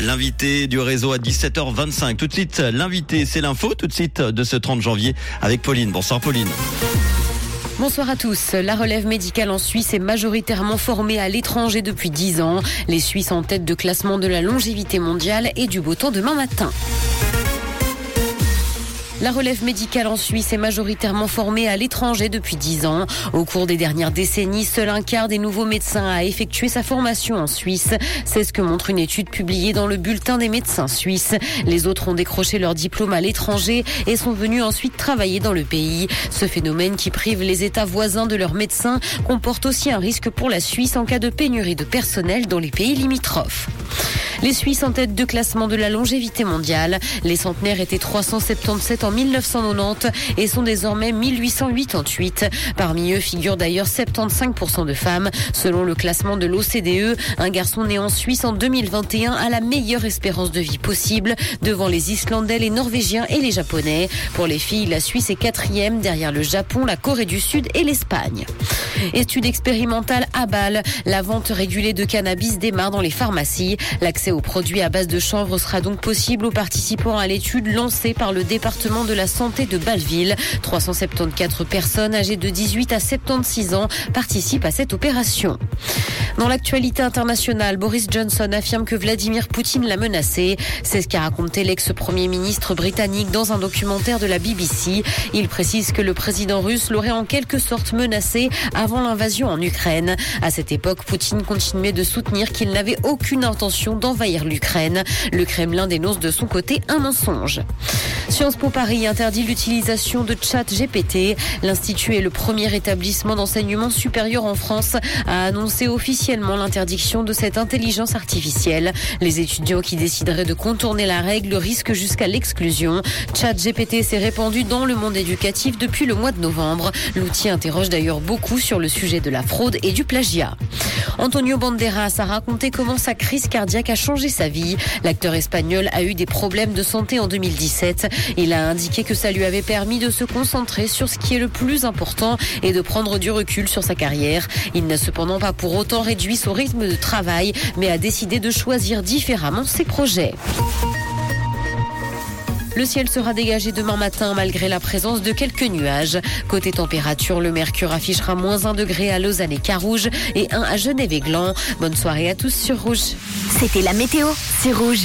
L'invité du réseau à 17h25. Tout de suite, l'invité, c'est l'info. Tout de suite de ce 30 janvier avec Pauline. Bonsoir Pauline. Bonsoir à tous. La relève médicale en Suisse est majoritairement formée à l'étranger depuis 10 ans. Les Suisses en tête de classement de la longévité mondiale et du beau temps demain matin. La relève médicale en Suisse est majoritairement formée à l'étranger depuis 10 ans. Au cours des dernières décennies, seul un quart des nouveaux médecins a effectué sa formation en Suisse. C'est ce que montre une étude publiée dans le bulletin des médecins suisses. Les autres ont décroché leur diplôme à l'étranger et sont venus ensuite travailler dans le pays. Ce phénomène qui prive les États voisins de leurs médecins comporte aussi un risque pour la Suisse en cas de pénurie de personnel dans les pays limitrophes. Les Suisses en tête de classement de la longévité mondiale. Les centenaires étaient 377 en 1990 et sont désormais 1888. Parmi eux figurent d'ailleurs 75% de femmes. Selon le classement de l'OCDE, un garçon né en Suisse en 2021 a la meilleure espérance de vie possible devant les Islandais, les Norvégiens et les Japonais. Pour les filles, la Suisse est quatrième derrière le Japon, la Corée du Sud et l'Espagne. Étude expérimentale à Bâle. La vente régulée de cannabis démarre dans les pharmacies. L'accès aux produits à base de chanvre sera donc possible aux participants à l'étude lancée par le département de la santé de Bâleville. 374 personnes âgées de 18 à 76 ans participent à cette opération. Dans l'actualité internationale, Boris Johnson affirme que Vladimir Poutine l'a menacé. C'est ce qu'a raconté l'ex-premier ministre britannique dans un documentaire de la BBC. Il précise que le président russe l'aurait en quelque sorte menacé avant l'invasion en Ukraine. À cette époque, Poutine continuait de soutenir qu'il n'avait aucune intention d'envahir l'Ukraine. Le Kremlin dénonce de son côté un mensonge. Sciences Po Paris interdit l'utilisation de chat GPT. L'Institut est le premier établissement d'enseignement supérieur en France à annoncer officiellement l'interdiction de cette intelligence artificielle. Les étudiants qui décideraient de contourner la règle risquent jusqu'à l'exclusion. Chat GPT s'est répandu dans le monde éducatif depuis le mois de novembre. L'outil interroge d'ailleurs beaucoup sur le sujet de la fraude et du plagiat. Antonio Banderas a raconté comment sa crise cardiaque a changé sa vie. L'acteur espagnol a eu des problèmes de santé en 2017. Il a indiqué que ça lui avait permis de se concentrer sur ce qui est le plus important et de prendre du recul sur sa carrière. Il n'a cependant pas pour autant réduit son rythme de travail, mais a décidé de choisir différemment ses projets. Le ciel sera dégagé demain matin malgré la présence de quelques nuages. Côté température, le mercure affichera moins 1 degré à Lausanne et Carouge et 1 à Genève et Gland. Bonne soirée à tous sur Rouge. C'était la météo, c'est Rouge.